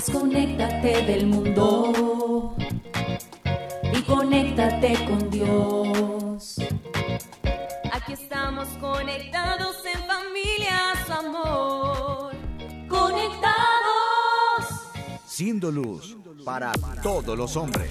Desconéctate del mundo y conéctate con Dios. Aquí estamos conectados en familia, su amor. Conectados. Siendo luz para todos los hombres.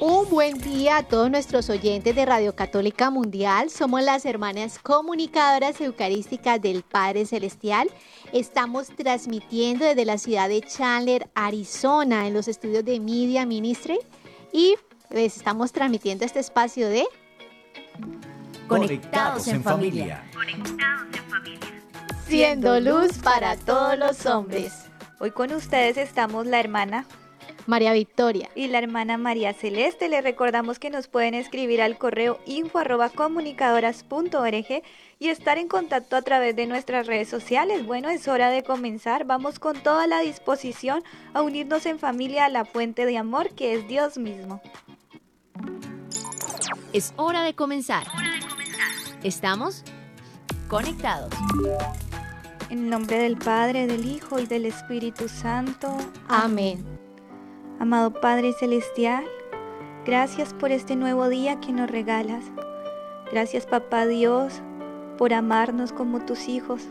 Un buen día a todos nuestros oyentes de Radio Católica Mundial. Somos las hermanas comunicadoras eucarísticas del Padre Celestial. Estamos transmitiendo desde la ciudad de Chandler, Arizona, en los estudios de Media Ministry. Y les estamos transmitiendo este espacio de Conectados en familia. Siendo luz para todos los hombres. Hoy con ustedes estamos la hermana María Victoria. y la hermana María Celeste. Les recordamos que nos pueden escribir al correo info arroba comunicadoras.org y estar en contacto a través de nuestras redes sociales. Bueno, es hora de comenzar. Vamos con toda la disposición a unirnos en familia a la fuente de amor que es Dios mismo. Es hora de comenzar. Estamos conectados. En el nombre del Padre, del Hijo y del Espíritu Santo. Amén. Amado Padre Celestial, gracias por este nuevo día que nos regalas. Gracias Papá Dios por amarnos como tus hijos.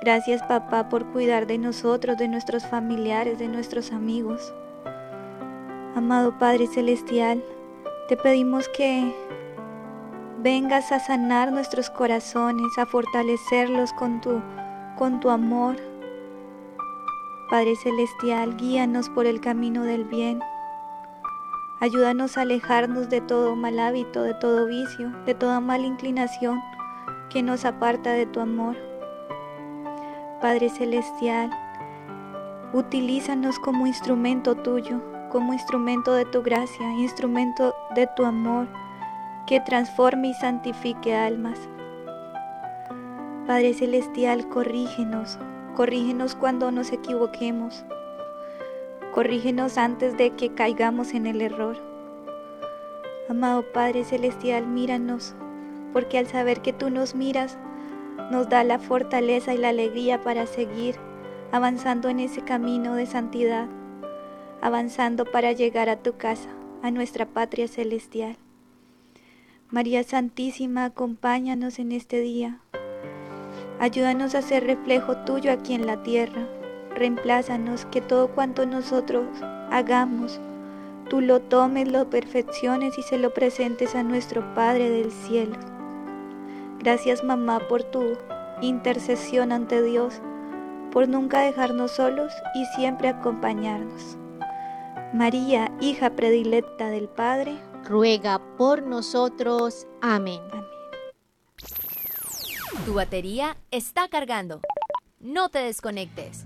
Gracias Papá por cuidar de nosotros, de nuestros familiares, de nuestros amigos. Amado Padre Celestial, te pedimos que vengas a sanar nuestros corazones, a fortalecerlos con tu, con tu amor. Padre Celestial, guíanos por el camino del bien. Ayúdanos a alejarnos de todo mal hábito, de todo vicio, de toda mala inclinación que nos aparta de tu amor. Padre Celestial, utilízanos como instrumento tuyo, como instrumento de tu gracia, instrumento de tu amor que transforme y santifique almas. Padre Celestial, corrígenos, corrígenos cuando nos equivoquemos, corrígenos antes de que caigamos en el error. Amado Padre Celestial, míranos, porque al saber que tú nos miras, nos da la fortaleza y la alegría para seguir avanzando en ese camino de santidad, avanzando para llegar a tu casa, a nuestra patria celestial. María Santísima, acompáñanos en este día. Ayúdanos a ser reflejo tuyo aquí en la tierra. Reemplázanos que todo cuanto nosotros hagamos, tú lo tomes, lo perfecciones y se lo presentes a nuestro Padre del cielo. Gracias mamá por tu intercesión ante Dios, por nunca dejarnos solos y siempre acompañarnos. María, hija predilecta del Padre, Ruega por nosotros. Amén. amén. Tu batería está cargando. No te desconectes.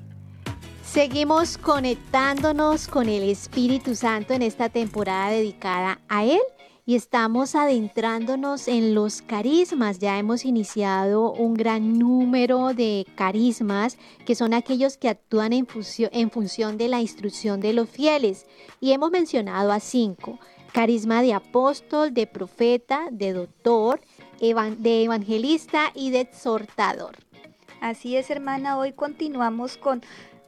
Seguimos conectándonos con el Espíritu Santo en esta temporada dedicada a Él y estamos adentrándonos en los carismas. Ya hemos iniciado un gran número de carismas que son aquellos que actúan en, función de la instrucción de los fieles y hemos mencionado a cinco. Carisma de apóstol, de profeta, de doctor, de evangelista y de exhortador. Así es, hermana, hoy continuamos con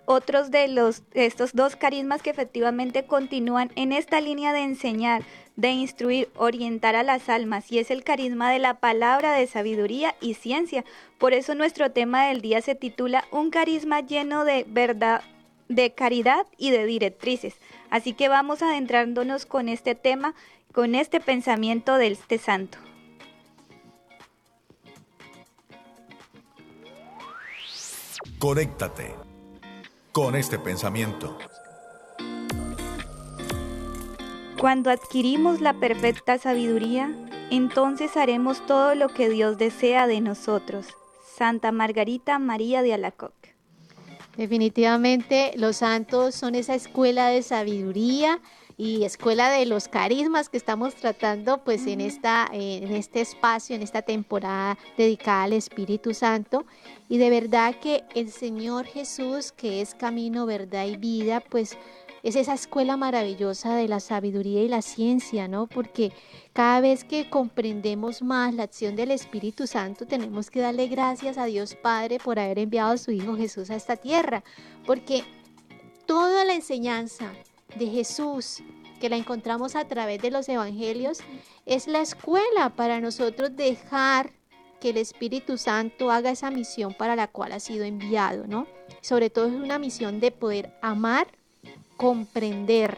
otros de los estos dos carismas que efectivamente continúan en esta línea de enseñar, de instruir, orientar a las almas y es el carisma de la palabra de sabiduría y ciencia. Por eso nuestro tema del día se titula Un carisma lleno de verdad, de caridad y de directrices. Así que vamos adentrándonos con este tema, con este pensamiento de este santo. Conéctate con este pensamiento. Cuando adquirimos la perfecta sabiduría, entonces haremos todo lo que Dios desea de nosotros. Santa Margarita María de Alacoc. Definitivamente los santos son esa escuela de sabiduría y escuela de los carismas que estamos tratando pues en esta en este espacio, en esta temporada dedicada al Espíritu Santo y de verdad que el Señor Jesús, que es camino, verdad y vida, pues es esa escuela maravillosa de la sabiduría y la ciencia, ¿no? Porque cada vez que comprendemos más la acción del Espíritu Santo, tenemos que darle gracias a Dios Padre por haber enviado a su Hijo Jesús a esta tierra, porque toda la enseñanza de Jesús que la encontramos a través de los evangelios es la escuela para nosotros dejar que el Espíritu Santo haga esa misión para la cual ha sido enviado, ¿no? Sobre todo es una misión de poder amar comprender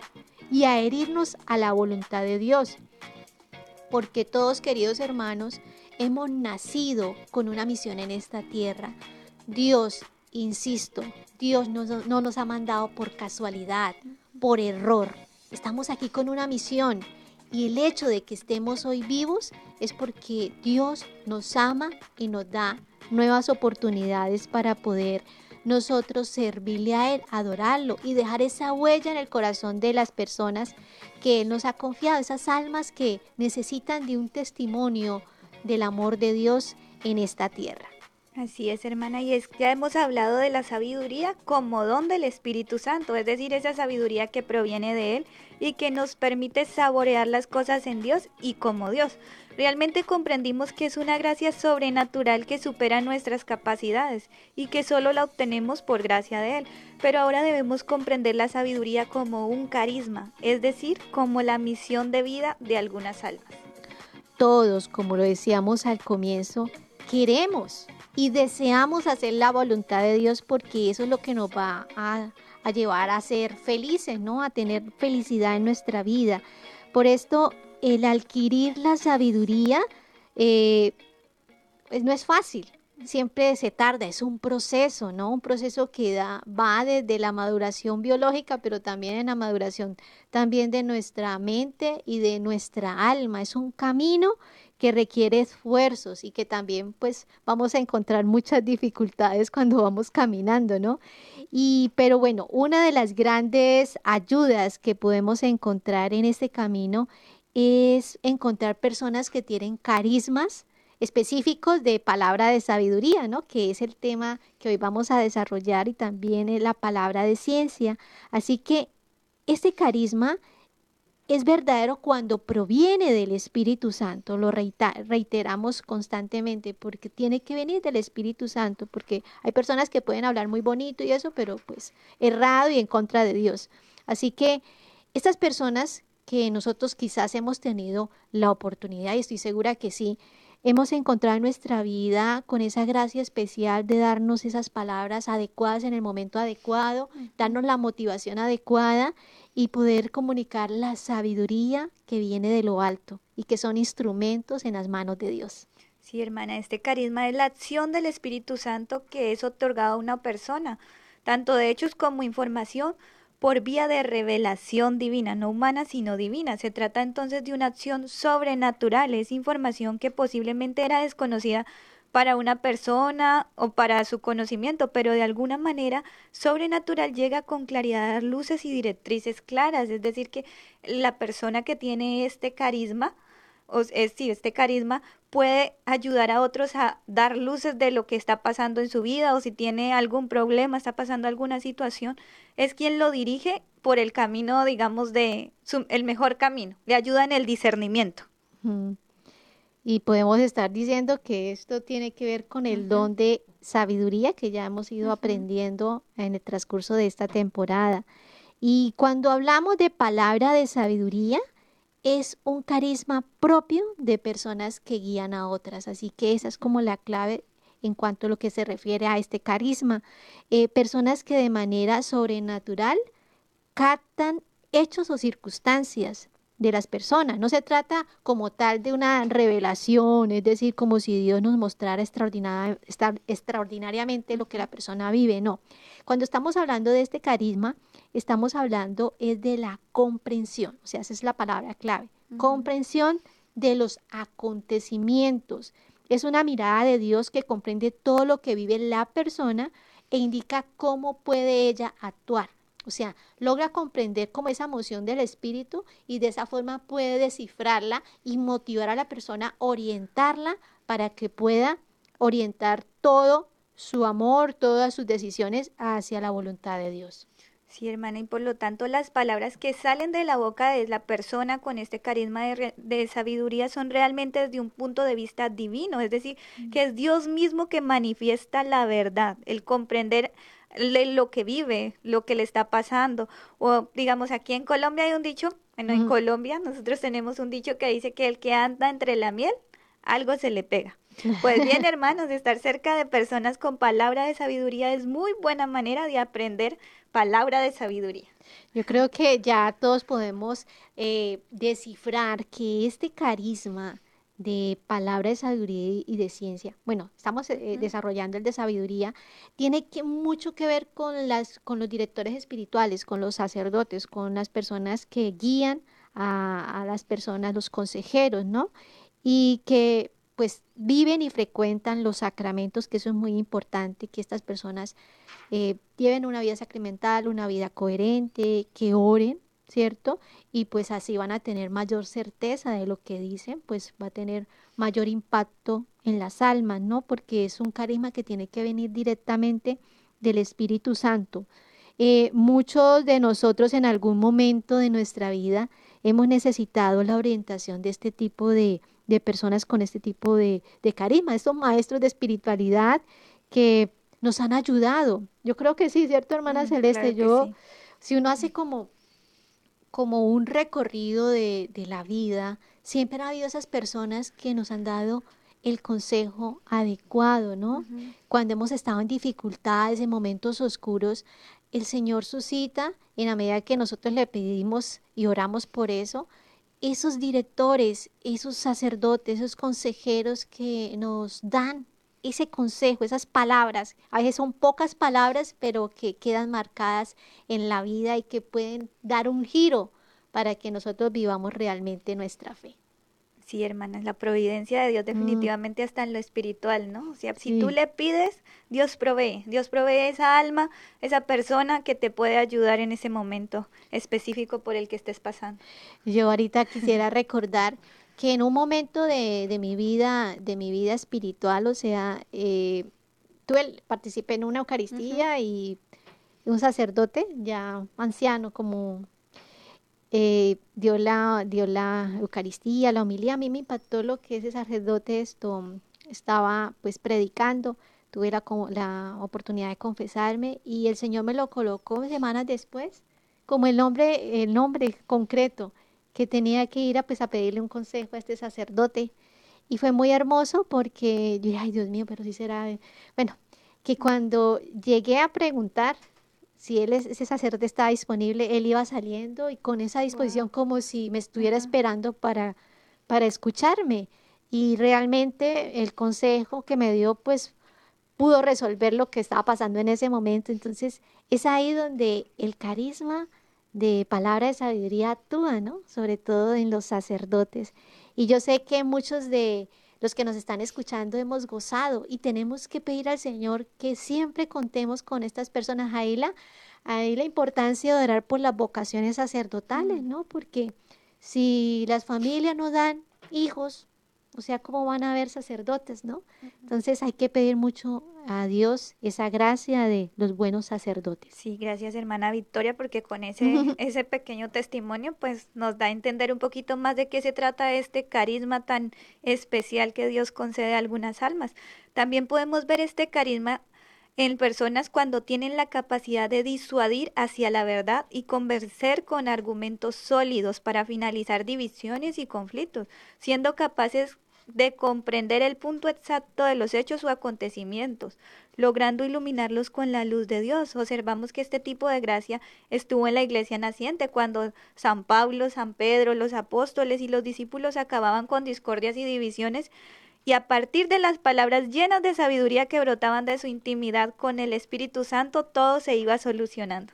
y adherirnos a la voluntad de Dios. Porque todos, queridos hermanos, hemos nacido con una misión en esta tierra. Dios, insisto, Dios no, no nos ha mandado por casualidad, por error. Estamos aquí con una misión y el hecho de que estemos hoy vivos es porque Dios nos ama y nos da nuevas oportunidades para poder nosotros servirle a Él, adorarlo y dejar esa huella en el corazón de las personas que Él nos ha confiado, esas almas que necesitan de un testimonio del amor de Dios en esta tierra. Así es, hermana, y es ya hemos hablado de la sabiduría como don del Espíritu Santo, es decir, esa sabiduría que proviene de Él y que nos permite saborear las cosas en Dios y como Dios. Realmente comprendimos que es una gracia sobrenatural que supera nuestras capacidades y que solo la obtenemos por gracia de Él. Pero ahora debemos comprender la sabiduría como un carisma, es decir, como la misión de vida de algunas almas. Todos, como lo decíamos al comienzo, queremos y deseamos hacer la voluntad de Dios porque eso es lo que nos va a, llevar a ser felices, ¿no? A tener felicidad en nuestra vida. Por esto, el adquirir la sabiduría eh, pues no es fácil, siempre se tarda, es un proceso, ¿no? Un proceso que da, va desde la maduración biológica, pero también en la maduración también de nuestra mente y de nuestra alma. Es un camino que requiere esfuerzos y que también pues vamos a encontrar muchas dificultades cuando vamos caminando, ¿no? Y pero bueno, una de las grandes ayudas que podemos encontrar en este camino es encontrar personas que tienen carismas específicos de palabra de sabiduría, ¿no? Que es el tema que hoy vamos a desarrollar y también es la palabra de ciencia. Así que este carisma es verdadero cuando proviene del Espíritu Santo, lo reiteramos constantemente, porque tiene que venir del Espíritu Santo, porque hay personas que pueden hablar muy bonito y eso, pero pues errado y en contra de Dios. Así que estas personas que nosotros quizás hemos tenido la oportunidad, y estoy segura que sí, hemos encontrado en nuestra vida con esa gracia especial de darnos esas palabras adecuadas en el momento adecuado, darnos la motivación adecuada y poder comunicar la sabiduría que viene de lo alto y que son instrumentos en las manos de Dios. Sí, hermana, este carisma es la acción del Espíritu Santo que es otorgado a una persona, tanto de hechos como información, por vía de revelación divina, no humana, sino divina. Se trata entonces de una acción sobrenatural, es información que posiblemente era desconocida para una persona o para su conocimiento, pero de alguna manera sobrenatural llega con claridad a dar luces y directrices claras, es decir, que la persona que tiene este carisma, o es, sí, este carisma puede ayudar a otros a dar luces de lo que está pasando en su vida o si tiene algún problema, está pasando alguna situación, es quien lo dirige por el camino, digamos, de el mejor camino, le ayuda en el discernimiento. Y podemos estar diciendo que esto tiene que ver con el don de sabiduría que ya hemos ido aprendiendo en el transcurso de esta temporada. Y cuando hablamos de palabra de sabiduría, es un carisma propio de personas que guían a otras. Así que esa es como la clave en cuanto a lo que se refiere a este carisma. Eh, personas que de manera sobrenatural captan hechos o circunstancias de las personas. No se trata como tal de una revelación, es decir, como si Dios nos mostrara extraordinariamente lo que la persona vive. No. Cuando estamos hablando de este carisma, estamos hablando es de la comprensión. O sea, esa es la palabra clave. Comprensión de los acontecimientos. Es una mirada de Dios que comprende todo lo que vive la persona e indica cómo puede ella actuar. O sea, logra comprender como esa emoción del espíritu y de esa forma puede descifrarla y motivar a la persona, orientarla para que pueda orientar todo su amor, todas sus decisiones hacia la voluntad de Dios. Sí, hermana, y por lo tanto las palabras que salen de la boca de la persona con este carisma de, re- de sabiduría son realmente desde un punto de vista divino, es decir, que es Dios mismo que manifiesta la verdad, el comprender le- lo que vive, lo que le está pasando. O digamos, aquí en Colombia hay un dicho, bueno, en. Colombia nosotros tenemos un dicho que dice que el que anda entre la miel, algo se le pega. Pues bien, hermanos, estar cerca de personas con palabra de sabiduría es muy buena manera de aprender palabra de sabiduría. Yo creo que ya todos podemos eh, descifrar que este carisma de palabra de sabiduría y- de ciencia, bueno, estamos eh, desarrollando el de sabiduría, tiene que, mucho que ver con, las, con los directores espirituales, con los sacerdotes, con las personas que guían a, a las personas, los consejeros, ¿no? Y que pues viven y frecuentan los sacramentos, que eso es muy importante, que estas personas eh, lleven una vida sacramental, una vida coherente, que oren, ¿cierto? Y pues así van a tener mayor certeza de lo que dicen, pues va a tener mayor impacto en las almas, ¿no? Porque es un carisma que tiene que venir directamente del Espíritu Santo. Eh, muchos de nosotros en algún momento de nuestra vida hemos necesitado la orientación de este tipo de, de personas con este tipo de, de carisma, estos maestros de espiritualidad que nos han ayudado. Yo creo que sí, ¿cierto, hermana Mm, Celeste? claro Yo, sí. si uno hace como, como un recorrido de, de la vida, siempre ha habido esas personas que nos han dado el consejo adecuado, ¿no? Cuando hemos estado en dificultades, en momentos oscuros, el Señor suscita, en la medida que nosotros le pedimos y oramos por eso, esos directores, esos sacerdotes, esos consejeros que nos dan ese consejo, esas palabras. A veces son pocas palabras, pero que quedan marcadas en la vida y que pueden dar un giro para que nosotros vivamos realmente nuestra fe. Sí, hermana, la providencia de Dios definitivamente está en lo espiritual, ¿no? O sea, si tú le pides, Dios provee. Dios provee esa alma, esa persona que te puede ayudar en ese momento específico por el que estés pasando. Yo ahorita quisiera recordar que en un momento de, de mi vida, de mi vida espiritual, o sea, eh, tuve, participé en una Eucaristía y un sacerdote ya anciano como eh, dio la, dio la Eucaristía, la homilía. A mí me impactó lo que ese sacerdote esto estaba pues predicando. Tuve la, la oportunidad de confesarme y el Señor me lo colocó semanas después como el nombre, el nombre concreto que tenía que ir a, pues, a pedirle un consejo a este sacerdote. Y fue muy hermoso porque yo dije, ay Dios mío, pero si será... Bueno, que cuando llegué a preguntar si él, es- ese sacerdote estaba disponible, él iba saliendo y con esa disposición como si me estuviera esperando para, para escucharme. Y realmente el consejo que me dio, pues pudo resolver lo que estaba pasando en ese momento. Entonces, es ahí donde el carisma de palabra de sabiduría actúa, ¿no? Sobre todo en los sacerdotes. Y yo sé que muchos de los que nos están escuchando hemos gozado y tenemos que pedir al Señor que siempre contemos con estas personas. Ahí la, ahí la importancia de orar por las vocaciones sacerdotales, ¿no? Porque si las familias no dan hijos, o sea, ¿cómo van a haber sacerdotes, no? Entonces hay que pedir mucho a Dios esa gracia de los buenos sacerdotes. Sí, gracias hermana Victoria, porque con ese, ese pequeño testimonio pues nos da a entender un poquito más de qué se trata este carisma tan especial que Dios concede a algunas almas. También podemos ver este carisma en personas cuando tienen la capacidad de disuadir hacia la verdad y convencer con argumentos sólidos para finalizar divisiones y conflictos, siendo capaces de comprender el punto exacto de los hechos o acontecimientos, logrando iluminarlos con la luz de Dios. Observamos que este tipo de gracia estuvo en la iglesia naciente cuando San Pablo, San Pedro, los apóstoles y los discípulos acababan con discordias y divisiones y a partir de las palabras llenas de sabiduría que brotaban de su intimidad con el Espíritu Santo, todo se iba solucionando.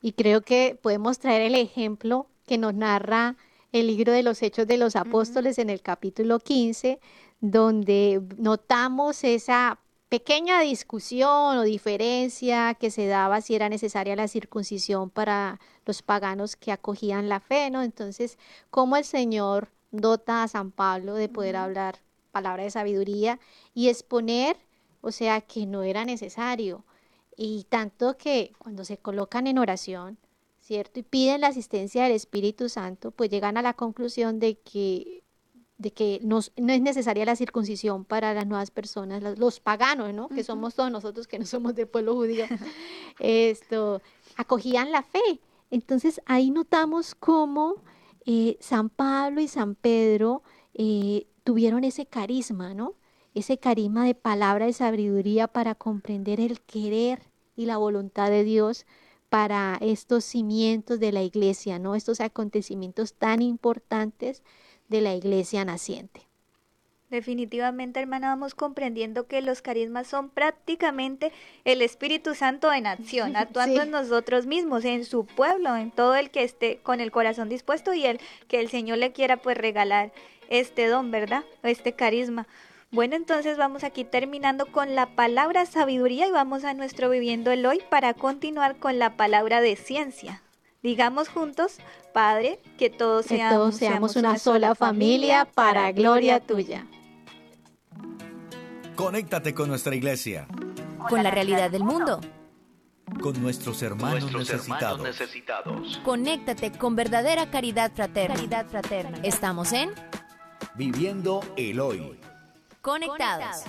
Y creo que podemos traer el ejemplo que nos narra el libro de los Hechos de los Apóstoles en el capítulo 15, donde notamos esa pequeña discusión o diferencia que se daba si era necesaria la circuncisión para los paganos que acogían la fe, ¿no? Entonces, cómo el Señor dota a San Pablo de poder hablar palabra de sabiduría y exponer, o sea, que no era necesario. Y tanto que cuando se colocan en oración, ¿cierto? Y piden la asistencia del Espíritu Santo, pues llegan a la conclusión de que de que no, no es necesaria la circuncisión para las nuevas personas, los, los paganos, ¿no? Que somos todos nosotros que no somos del pueblo judío. Esto, acogían la fe. Entonces ahí notamos cómo eh, San Pablo y San Pedro eh, tuvieron ese carisma, ¿no? Ese carisma de palabra de sabiduría para comprender el querer y la voluntad de Dios para estos cimientos de la iglesia, ¿no? Estos acontecimientos tan importantes de la iglesia naciente. Definitivamente, hermana, vamos comprendiendo que los carismas son prácticamente el Espíritu Santo en acción, actuando Sí. en nosotros mismos, en su pueblo, en todo el que esté con el corazón dispuesto y el que el Señor le quiera pues regalar este don, ¿verdad? Este carisma. Bueno, entonces vamos aquí terminando con la palabra sabiduría y vamos a nuestro viviendo el hoy para continuar con la palabra de ciencia. Digamos juntos, Padre, que todos Que seamos, todos seamos una sola familia para gloria tuya. Conéctate con nuestra iglesia, Con la realidad del mundo. con nuestros hermanos nuestros hermanos necesitados. necesitados. Conéctate con verdadera caridad fraterna. Caridad fraterna. Estamos en Viviendo el hoy. Conectados.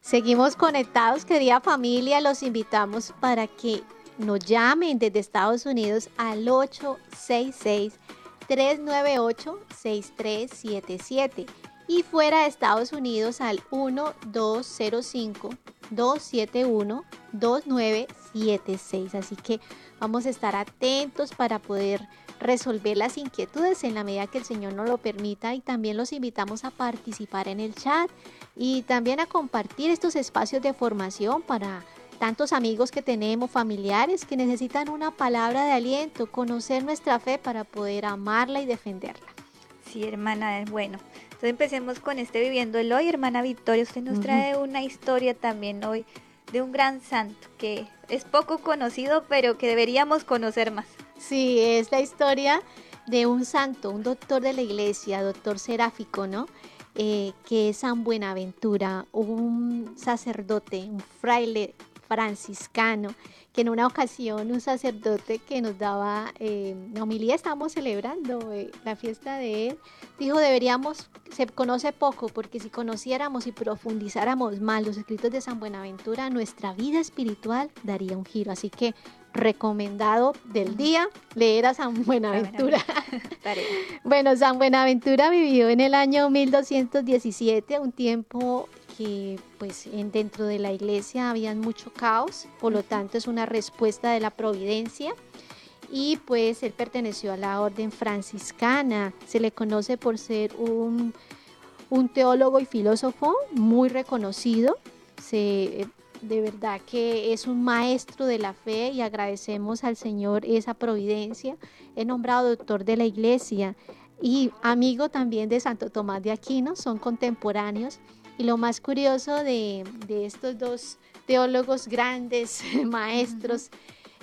Seguimos conectados, querida familia. Los invitamos para que nos llamen desde Estados Unidos al 866-398-6377 y fuera de Estados Unidos al 1205-271-2976. Así que vamos a estar atentos para poder resolver las inquietudes en la medida que el Señor nos lo permita y también los invitamos a participar en el chat y también a compartir estos espacios de formación para tantos amigos que tenemos, familiares que necesitan una palabra de aliento, conocer nuestra fe para poder amarla y defenderla. Sí, hermana, es bueno. Entonces empecemos con este viviendo el hoy. Hermana Victoria, usted nos trae una historia también hoy de un gran santo que es poco conocido, pero que deberíamos conocer más. Sí, es la historia de un santo, un doctor de la iglesia, doctor seráfico, ¿no? Eh, que es San Buenaventura, un sacerdote, un fraile franciscano, que en una ocasión un sacerdote que nos daba eh, la homilía, estábamos celebrando eh, la fiesta de él, dijo deberíamos, se conoce poco, porque si conociéramos y profundizáramos más los escritos de San Buenaventura, nuestra vida espiritual daría un giro. Así que recomendado del día leer a San Buenaventura. Bueno, San Buenaventura vivió en el año 1217, un tiempo que pues en, dentro de la iglesia había mucho caos, por lo tanto es una respuesta de la providencia y pues él perteneció a la orden franciscana, se le conoce por ser un, un teólogo y filósofo muy reconocido, se, de verdad que es un maestro de la fe y agradecemos al Señor esa providencia. He nombrado doctor de la iglesia y amigo también de Santo Tomás de Aquino, son contemporáneos. Y lo más curioso de, de estos dos teólogos grandes, maestros,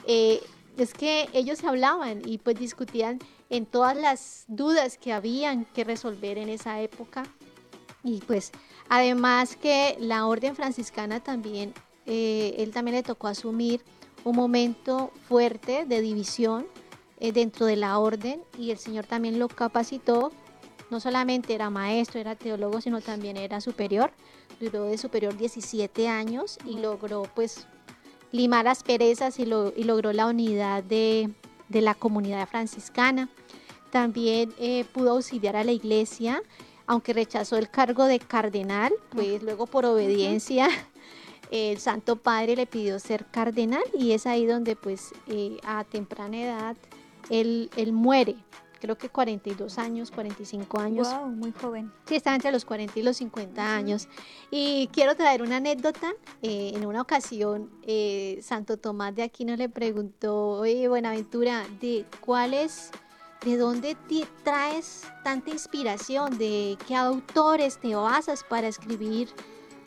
eh, es que ellos hablaban y pues discutían en todas las dudas que habían que resolver en esa época. Y pues además que la orden franciscana también, eh, él también le tocó asumir un momento fuerte de división eh, dentro de la orden y el Señor también lo capacitó. No solamente era maestro, era teólogo, sino también era superior. Duró de superior 17 años y logró pues limar las perezas y, lo- y logró la unidad de, de la comunidad franciscana. También eh, pudo auxiliar a la iglesia, aunque rechazó el cargo de cardenal, pues luego por obediencia el Santo Padre le pidió ser cardenal y es ahí donde pues eh, a temprana edad él, él muere, creo que 42 años, 45 años. Wow, muy joven. Sí, está entre los 40 y los 50 años. Y quiero traer una anécdota. Eh, en una ocasión, eh, Santo Tomás de Aquino le preguntó, oye, Buenaventura, ¿de cuál es, de dónde ti- traes tanta inspiración? ¿De qué autores te basas para escribir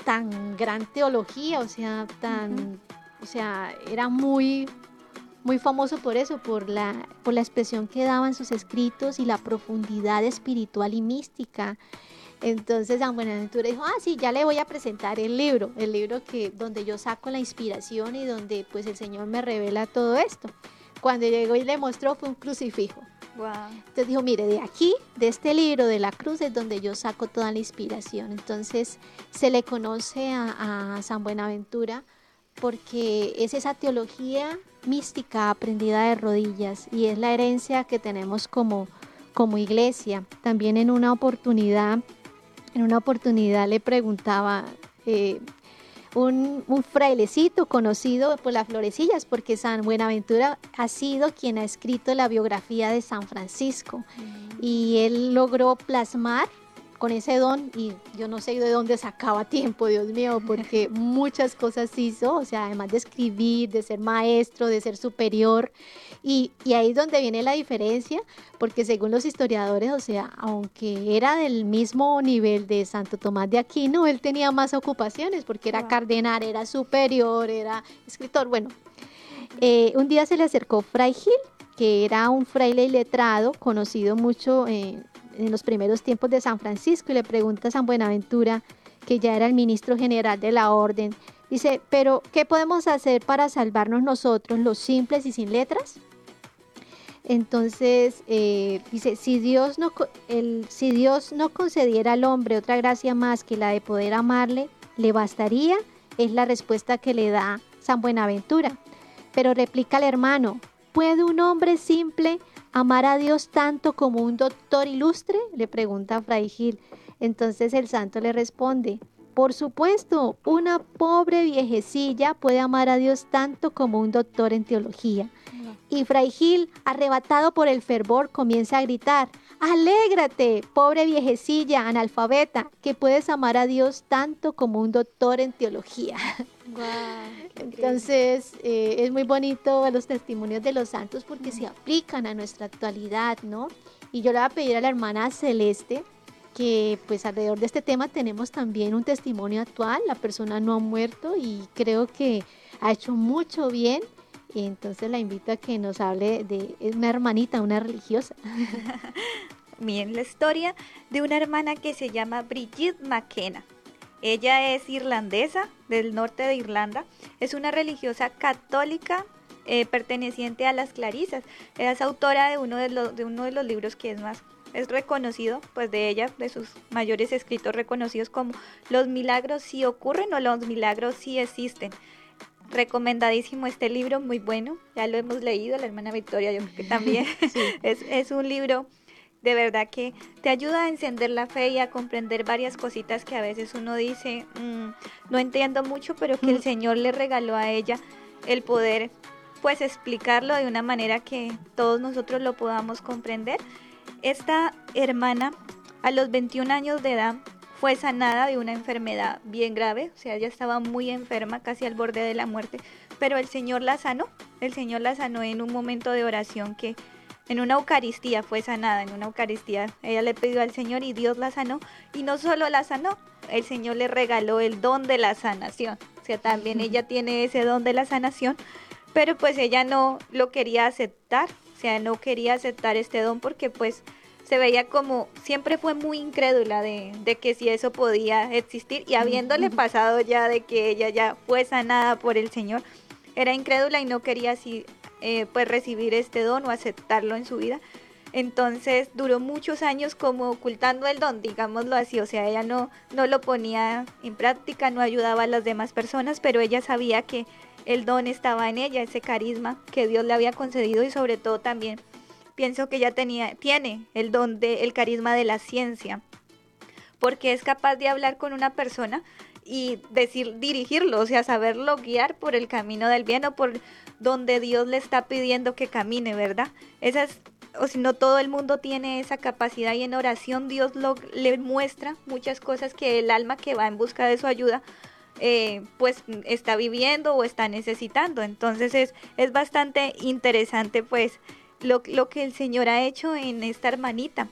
tan gran teología? O sea, tan, o sea, era muy muy famoso por eso, por la, por la expresión que daban sus escritos y la profundidad espiritual y mística. Entonces San Buenaventura dijo, ah, sí, ya le voy a presentar el libro, el libro que donde yo saco la inspiración y donde pues el Señor me revela todo esto. Cuando llegó y le mostró fue un crucifijo. Entonces dijo, mire, de aquí, de este libro de la cruz es donde yo saco toda la inspiración. Entonces se le conoce a, San Buenaventura porque es esa teología mística aprendida de rodillas y es la herencia que tenemos como, como iglesia. También en una oportunidad, en una oportunidad le preguntaba eh, un, un, frailecito conocido por las florecillas, porque San Buenaventura ha sido quien ha escrito la biografía de San Francisco mm. y él logró plasmar con ese don y yo no sé de dónde sacaba tiempo, Dios mío, porque muchas cosas hizo, o sea, además de escribir, de ser maestro, de ser superior, y, y ahí es donde viene la diferencia, porque según los historiadores, o sea, aunque era del mismo nivel de Santo Tomás de Aquino, él tenía más ocupaciones, porque era cardenal, era superior, era escritor, bueno. Eh, un día se le acercó Fray Gil, que era un fraile iletrado, conocido mucho en en los primeros tiempos de San Francisco y le pregunta a San Buenaventura, que ya era el ministro general de la orden, dice, pero ¿qué podemos hacer para salvarnos nosotros, los simples y sin letras? Entonces eh, dice, si Dios, no, si Dios no concediera al hombre otra gracia más que la de poder amarle, ¿le bastaría? Es la respuesta que le da San Buenaventura. Pero replica el hermano, ¿puede un hombre simple amar a Dios tanto como un doctor ilustre? Le pregunta Fray Gil. Entonces el santo le responde, por supuesto, una pobre viejecilla puede amar a Dios tanto como un doctor en teología. Y Fray Gil, arrebatado por el fervor, comienza a gritar, Alégrate, pobre viejecilla analfabeta, que puedes amar a Dios tanto como un doctor en teología. Entonces, eh, es muy bonito los testimonios de los santos porque se aplican a nuestra actualidad, ¿no? Y yo le voy a pedir a la hermana Celeste que pues alrededor de este tema tenemos también un testimonio actual, la persona no ha muerto y creo que ha hecho mucho bien y entonces la invito a que nos hable de una hermanita, una religiosa. Bien, la historia de una hermana que se llama Brigitte McKenna. Ella es irlandesa, del norte de Irlanda. Es una religiosa católica eh, perteneciente a las Clarisas. es autora de uno de, los, de uno de los libros que es más es reconocido, pues de ella, de sus mayores escritos reconocidos como Los milagros sí ocurren o Los milagros sí existen. Recomendadísimo este libro, muy bueno. Ya lo hemos leído, la hermana Victoria, yo creo que también. es, un libro de verdad que te ayuda a encender la fe y a comprender varias cositas que a veces uno dice, mm, no entiendo mucho, pero que el. Señor le regaló a ella el poder pues explicarlo de una manera que todos nosotros lo podamos comprender. Esta hermana a los 21 años de edad fue sanada de una enfermedad bien grave, o sea, ella estaba muy enferma, casi al borde de la muerte, pero el Señor la sanó, el Señor la sanó en un momento de oración que en una Eucaristía fue sanada, en una Eucaristía ella le pidió al Señor y Dios la sanó, y no solo la sanó, el Señor le regaló el don de la sanación, o sea, también ella tiene ese don de la sanación, pero pues ella no lo quería aceptar, o sea, no quería aceptar este don porque pues se veía como, siempre fue muy incrédula de, que si eso podía existir y habiéndole pasado ya de que ella ya fue sanada por el Señor, era incrédula y no quería así, eh, pues recibir este don o aceptarlo en su vida. Entonces duró muchos años como ocultando el don, digámoslo así, o sea, ella no, no lo ponía en práctica, no ayudaba a las demás personas, pero ella sabía que el don estaba en ella, ese carisma que Dios le había concedido y sobre todo también pienso que ya tenía, tiene el don de, el carisma de la ciencia, porque es capaz de hablar con una persona y decir, dirigirlo, o sea, saberlo guiar por el camino del bien o por donde Dios le está pidiendo que camine, ¿verdad? Esa es, o si no todo el mundo tiene esa capacidad y en oración Dios lo, le muestra muchas cosas que el alma que va en busca de su ayuda eh, pues está viviendo o está necesitando. Entonces es, es bastante interesante pues lo, que el Señor ha hecho en esta hermanita.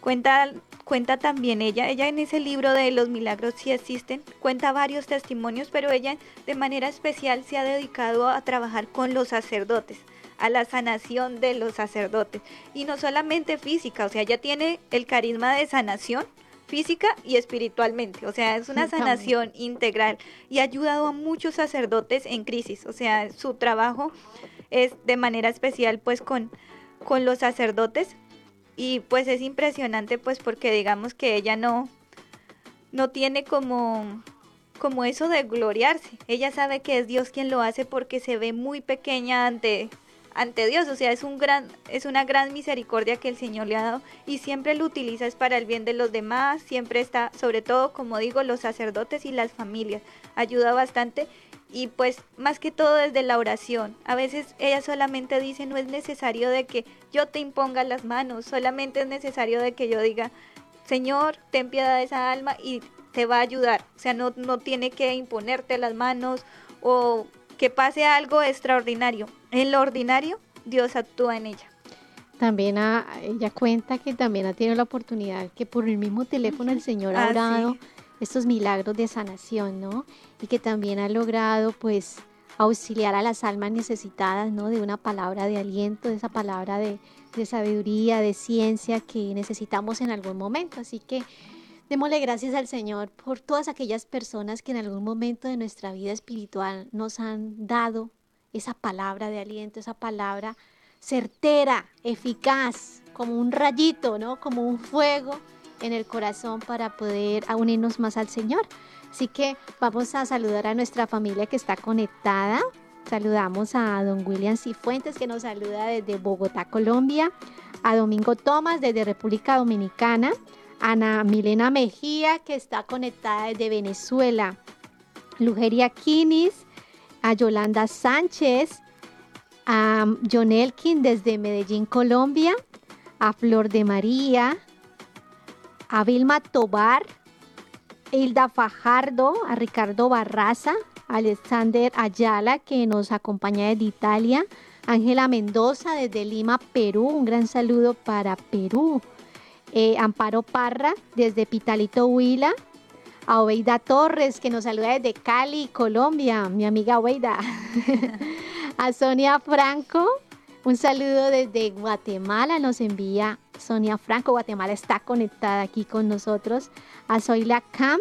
Cuenta, cuenta también ella, ella en ese libro de los milagros sí existen, cuenta varios testimonios, pero ella de manera especial se ha dedicado a trabajar con los sacerdotes a la sanación de los sacerdotes y no solamente física, o sea, ella tiene el carisma de sanación física y espiritualmente. O sea, es una sanación integral y ha ayudado a muchos sacerdotes en crisis. O sea, su trabajo es de manera especial pues con, con los sacerdotes y pues es impresionante pues porque digamos que ella no, no tiene como como eso de gloriarse. Ella sabe que es Dios quien lo hace porque se ve muy pequeña ante ante Dios, o sea, es un gran es una gran misericordia que el Señor le ha dado y siempre lo utiliza es para el bien de los demás, siempre está, sobre todo como digo, los sacerdotes y las familias. Ayuda bastante y pues más que todo desde la oración. A veces ella solamente dice, no es necesario de que yo te imponga las manos, solamente es necesario de que yo diga, Señor, ten piedad de esa alma y te va a ayudar. O sea, no, no tiene que imponerte las manos o que pase algo extraordinario. En lo ordinario, Dios actúa en ella. También ella cuenta que también ha tenido la oportunidad que por el mismo teléfono el Señor ha orado ah, estos milagros de sanación, ¿no? Y que también ha logrado pues auxiliar a las almas necesitadas, ¿no? De una palabra de aliento, de esa palabra de, de sabiduría, de ciencia que necesitamos en algún momento. Así que Démosle gracias al Señor por todas aquellas personas que en algún momento de nuestra vida espiritual nos han dado esa palabra de aliento, esa palabra certera, eficaz, como un rayito, ¿no? Como un fuego en el corazón para poder unirnos más al Señor. Así que vamos a saludar a nuestra familia que está conectada. Saludamos a don William Cifuentes que nos saluda desde Bogotá, Colombia, a Domingo Tomás desde República Dominicana, Ana Milena Mejía, que está conectada desde Venezuela, Lugeria Quinis, a Yolanda Sánchez, a John Elkin desde Medellín, Colombia, a Flor de María, a Vilma Tobar, Hilda Fajardo, a Ricardo Barraza, Alexander Ayala, que nos acompaña desde Italia, Ángela Mendoza desde Lima, Perú, un gran saludo para Perú. Eh, Amparo Parra desde Pitalito Huila, a Oveida Torres que nos saluda desde Cali, Colombia, mi amiga Oveida, a Sonia Franco, un saludo desde Guatemala, nos envía Sonia Franco, Guatemala está conectada aquí con nosotros, a Zoila Cam,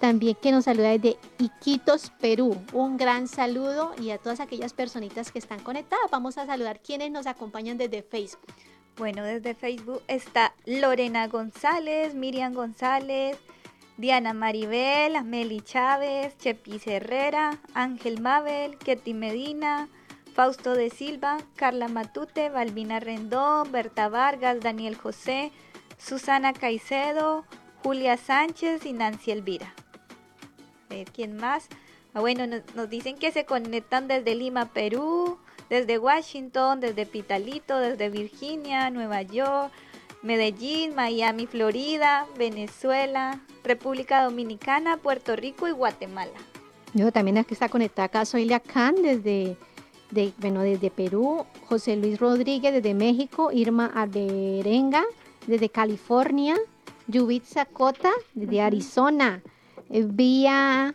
también que nos saluda desde Iquitos, Perú. Un gran saludo y a todas aquellas personitas que están conectadas. Vamos a saludar quienes nos acompañan desde Facebook. Bueno, desde Facebook está Lorena González, Miriam González, Diana Maribel, Ameli Chávez, Chepis Herrera, Ángel Mabel, Ketty Medina, Fausto de Silva, Carla Matute, Balbina Rendón, Berta Vargas, Daniel José, Susana Caicedo, Julia Sánchez y Nancy Elvira. ¿Quién más? Ah, bueno, nos dicen que se conectan desde Lima, Perú, desde Washington, desde Pitalito, desde Virginia, Nueva York, Medellín, Miami, Florida, Venezuela, República Dominicana, Puerto Rico y Guatemala. Yo también aquí está conectada acá, soy Khan desde, bueno, desde Perú, José Luis Rodríguez desde México, Irma Alberenga desde California, Yubit Zacota desde Arizona, eh, Vía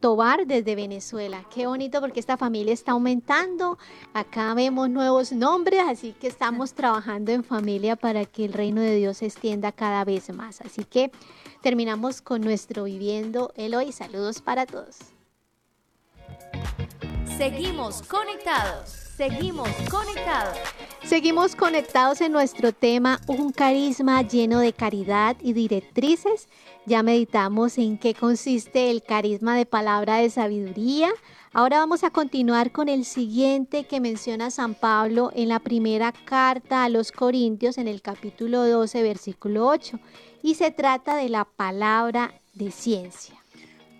Tobar desde Venezuela. Qué bonito porque esta familia está aumentando. Acá vemos nuevos nombres, así que estamos trabajando en familia para que el reino de Dios se extienda cada vez más. Así que terminamos con nuestro Viviendo Eloy. Saludos para todos. Seguimos conectados. Seguimos conectados. Seguimos conectados en nuestro tema Un carisma lleno de caridad y directrices. Ya meditamos en qué consiste el carisma de palabra de sabiduría. Ahora vamos a continuar con el siguiente que menciona San Pablo en la primera carta a los Corintios en el capítulo 12, versículo 8. Y se trata de la palabra de ciencia.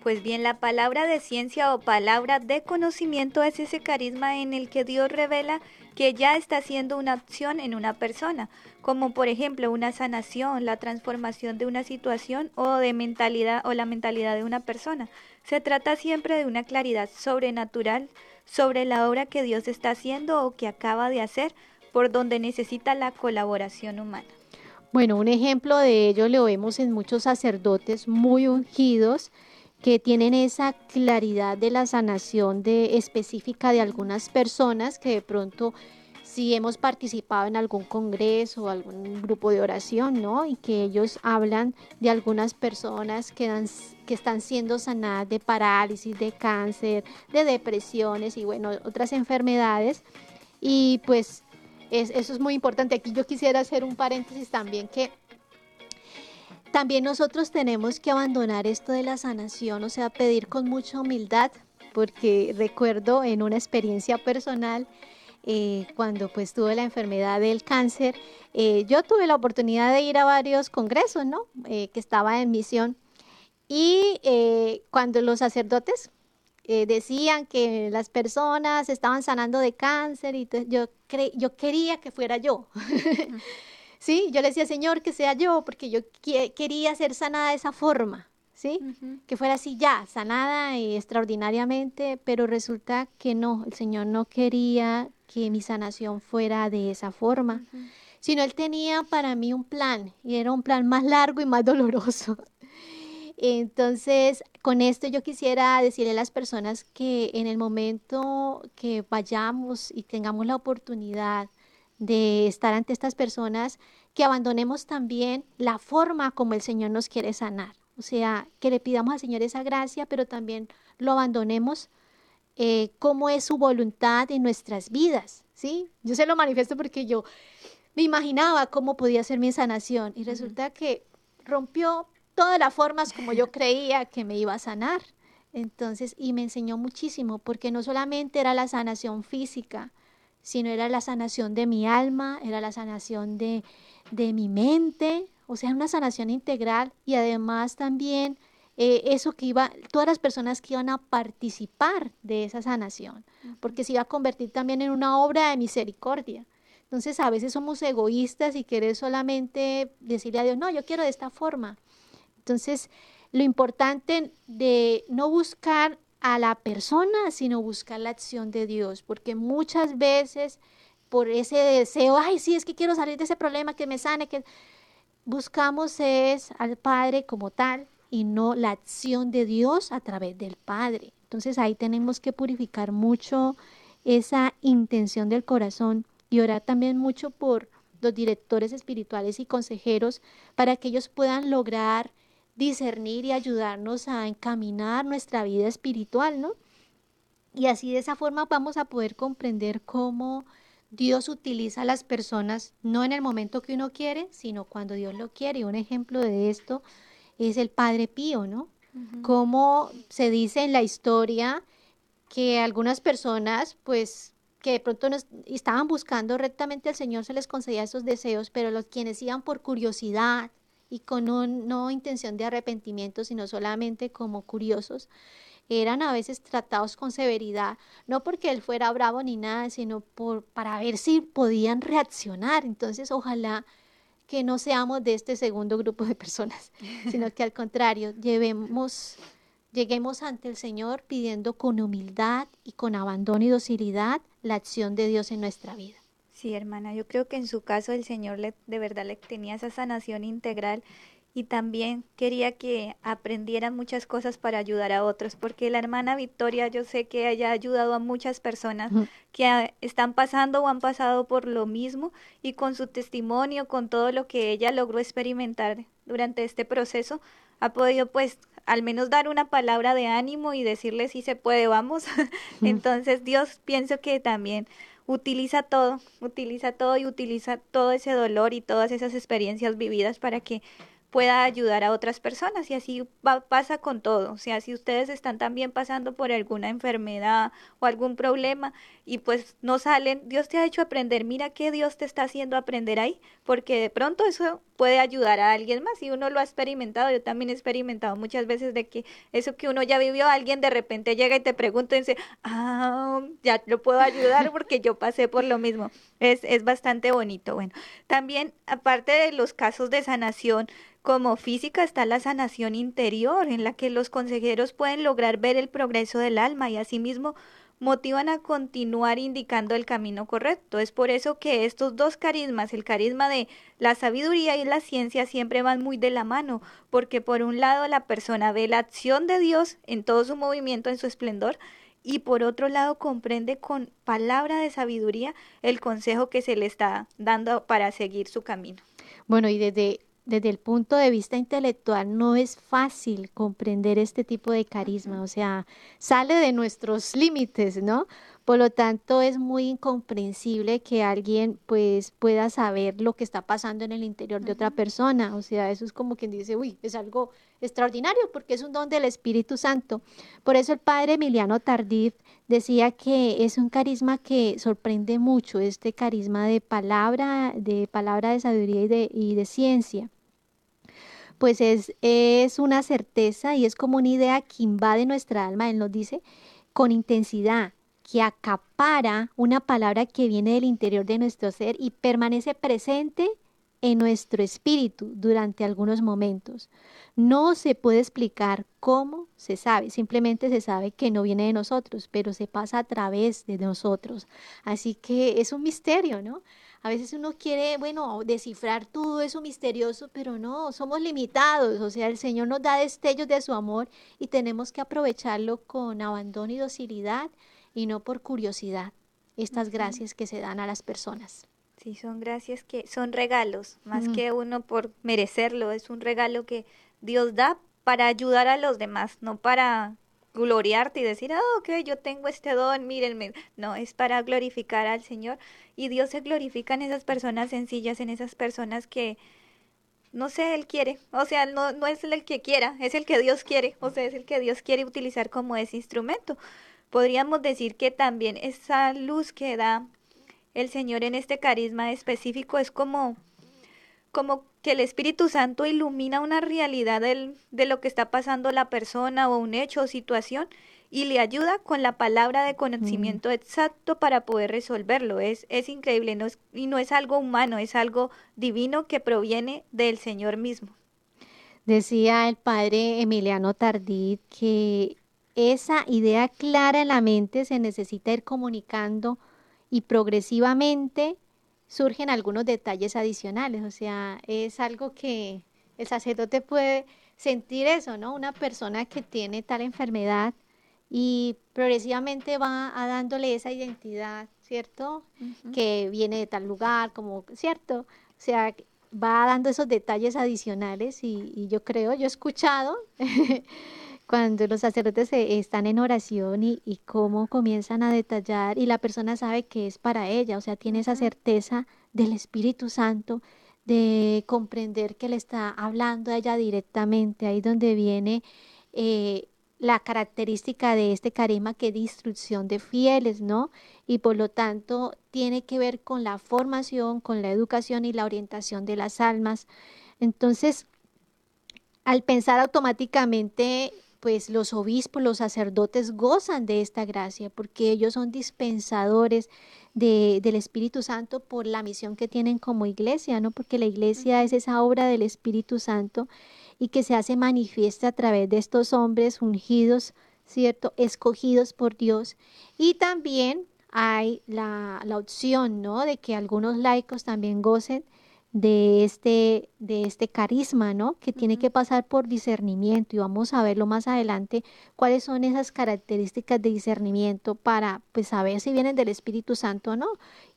Pues bien, la palabra de ciencia o palabra de conocimiento es ese carisma en el que Dios revela que ya está haciendo una acción en una persona, como por ejemplo una sanación, la transformación de una situación o de mentalidad o la mentalidad de una persona. Se trata siempre de una claridad sobrenatural sobre la obra que Dios está haciendo o que acaba de hacer, por donde necesita la colaboración humana. Bueno, un ejemplo de ello lo vemos en muchos sacerdotes muy ungidos que tienen esa claridad de la sanación de, específica de algunas personas que de pronto si hemos participado en algún congreso o algún grupo de oración, ¿no? Y que ellos hablan de algunas personas que, dan, que están siendo sanadas de parálisis, de cáncer, de depresiones y bueno, otras enfermedades. Y pues eso es muy importante. Aquí yo quisiera hacer un paréntesis también que también nosotros tenemos que abandonar esto de la sanación, o sea, pedir con mucha humildad, porque recuerdo en una experiencia personal, eh, cuando pues tuve la enfermedad del cáncer, eh, yo tuve la oportunidad de ir a varios congresos, ¿no? Eh, que estaba en misión. Y cuando los sacerdotes decían que las personas estaban sanando de cáncer, y yo, yo quería que fuera yo. sí, yo le decía, Señor, que sea yo, porque yo quería ser sanada de esa forma. ¿sí? Que fuera así ya, sanada y extraordinariamente, pero resulta que no, el Señor no quería que mi sanación fuera de esa forma, sino Él tenía para mí un plan y era un plan más largo y más doloroso. Entonces, con esto yo quisiera decirle a las personas que en el momento que vayamos y tengamos la oportunidad de estar ante estas personas, que abandonemos también la forma como el Señor nos quiere sanar. O sea, que le pidamos al Señor esa gracia, pero también lo abandonemos eh, como es su voluntad en nuestras vidas, ¿sí? Yo se lo manifiesto porque yo me imaginaba cómo podía ser mi sanación y resulta que rompió todas las formas como yo creía que me iba a sanar. Entonces, y me enseñó muchísimo, porque no solamente era la sanación física, sino era la sanación de mi alma, era la sanación de, de mi mente, o sea, una sanación integral y además también eh, eso que iba, todas las personas que iban a participar de esa sanación, porque se iba a convertir también en una obra de misericordia. Entonces a veces somos egoístas y querer solamente decirle a Dios, no, yo quiero de esta forma. Entonces, lo importante de no buscar a la persona, sino buscar la acción de Dios, porque muchas veces por ese deseo, ay, sí, es que quiero salir de ese problema, que me sane, que buscamos es al Padre como tal y no la acción de Dios a través del Padre. Entonces ahí tenemos que purificar mucho esa intención del corazón y orar también mucho por los directores espirituales y consejeros para que ellos puedan lograr discernir y ayudarnos a encaminar nuestra vida espiritual, ¿no? Y así de esa forma vamos a poder comprender cómo Dios utiliza a las personas no en el momento que uno quiere, sino cuando Dios lo quiere. Y un ejemplo de esto es el Padre Pío, ¿no? Como se dice en la historia que algunas personas, pues, que de pronto estaban buscando rectamente al Señor, se les concedía esos deseos, pero los quienes iban por curiosidad y con no intención de arrepentimiento, sino solamente como curiosos, eran a veces tratados con severidad, no porque él fuera bravo ni nada, sino por, para ver si podían reaccionar. Entonces, ojalá que no seamos de este segundo grupo de personas, sino que al contrario, llevemos, lleguemos ante el Señor pidiendo con humildad y con abandono y docilidad la acción de Dios en nuestra vida. Sí, hermana, yo creo que en su caso el Señor le, de verdad le tenía esa sanación integral y también quería que aprendieran muchas cosas para ayudar a otros, porque la hermana Victoria yo sé que haya ayudado a muchas personas que están pasando o han pasado por lo mismo y con su testimonio, con todo lo que ella logró experimentar durante este proceso, ha podido pues al menos dar una palabra de ánimo y decirle si se puede, vamos. Entonces Dios pienso que también utiliza todo, utiliza todo y utiliza todo ese dolor y todas esas experiencias vividas para que pueda ayudar a otras personas y así pasa con todo. O sea, si ustedes están también pasando por alguna enfermedad o algún problema y pues no salen, Dios te ha hecho aprender, mira qué Dios te está haciendo aprender ahí, porque de pronto eso puede ayudar a alguien más y uno lo ha experimentado, yo también he experimentado muchas veces de que eso que uno ya vivió, alguien de repente llega y te pregunta y dice, ah, ya lo puedo ayudar porque yo pasé por lo mismo. Es, es bastante bonito. Bueno, también aparte de los casos de sanación, como física está la sanación interior, en la que los consejeros pueden lograr ver el progreso del alma y asimismo motivan a continuar indicando el camino correcto. Es por eso que estos dos carismas, el carisma de la sabiduría y la ciencia, siempre van muy de la mano, porque por un lado la persona ve la acción de Dios en todo su movimiento, en su esplendor, y por otro lado comprende con palabra de sabiduría el consejo que se le está dando para seguir su camino. Bueno, y desde, desde el punto de vista intelectual no es fácil comprender este tipo de carisma, o sea, sale de nuestros límites, ¿no? Por lo tanto, es muy incomprensible que alguien pues pueda saber lo que está pasando en el interior de otra persona. O sea, eso es como quien dice, uy, es algo extraordinario porque es un don del Espíritu Santo. Por eso el padre Emiliano Tardif decía que es un carisma que sorprende mucho, este carisma de palabra, de palabra de sabiduría y de, y de ciencia pues es, es una certeza y es como una idea que invade nuestra alma, él nos dice, con intensidad, que acapara una palabra que viene del interior de nuestro ser y permanece presente en nuestro espíritu durante algunos momentos. No se puede explicar cómo se sabe, simplemente se sabe que no viene de nosotros, pero se pasa a través de nosotros. Así que es un misterio, ¿no? A veces uno quiere, bueno, descifrar todo eso misterioso, pero no, somos limitados. O sea, el Señor nos da destellos de su amor y tenemos que aprovecharlo con abandono y docilidad y no por curiosidad. Estas gracias que se dan a las personas. Sí, son gracias que son regalos, más que uno por merecerlo, es un regalo que Dios da para ayudar a los demás, no para gloriarte y decir, ah, ok, yo tengo este don, mírenme. No, es para glorificar al Señor. Y Dios se glorifica en esas personas sencillas, en esas personas que, no sé, Él quiere. O sea, no, no es el que quiera, es el que Dios quiere. O sea, es el que Dios quiere utilizar como ese instrumento. Podríamos decir que también esa luz que da el Señor en este carisma específico es como como que el Espíritu Santo ilumina una realidad del, de lo que está pasando la persona o un hecho o situación y le ayuda con la palabra de conocimiento mm. exacto para poder resolverlo. Es, es increíble no es, y no es algo humano, es algo divino que proviene del Señor mismo. Decía el padre Emiliano Tardí que esa idea clara en la mente se necesita ir comunicando y progresivamente surgen algunos detalles adicionales, o sea, es algo que el sacerdote puede sentir eso, ¿no? Una persona que tiene tal enfermedad y progresivamente va a dándole esa identidad, ¿cierto? Que viene de tal lugar, como, ¿cierto? O sea, va dando esos detalles adicionales y, y yo creo, yo he escuchado cuando los sacerdotes están en oración y, cómo comienzan a detallar y la persona sabe que es para ella, o sea, tiene esa certeza del Espíritu Santo, de comprender que le está hablando a ella directamente, ahí donde viene eh, la característica de este carisma que es instrucción de fieles, ¿no? Y por lo tanto tiene que ver con la formación, con la educación y la orientación de las almas. Entonces, al pensar automáticamente pues los obispos, los sacerdotes gozan de esta gracia porque ellos son dispensadores de, del Espíritu Santo por la misión que tienen como iglesia, ¿no? Porque la iglesia es esa obra del Espíritu Santo y que se hace manifiesta a través de estos hombres ungidos, ¿cierto? Escogidos por Dios. Y también hay la, la opción, ¿no? De que algunos laicos también gocen de este, de este carisma, ¿no? Que tiene que pasar por discernimiento y vamos a verlo más adelante cuáles son esas características de discernimiento para pues saber si vienen del Espíritu Santo o no.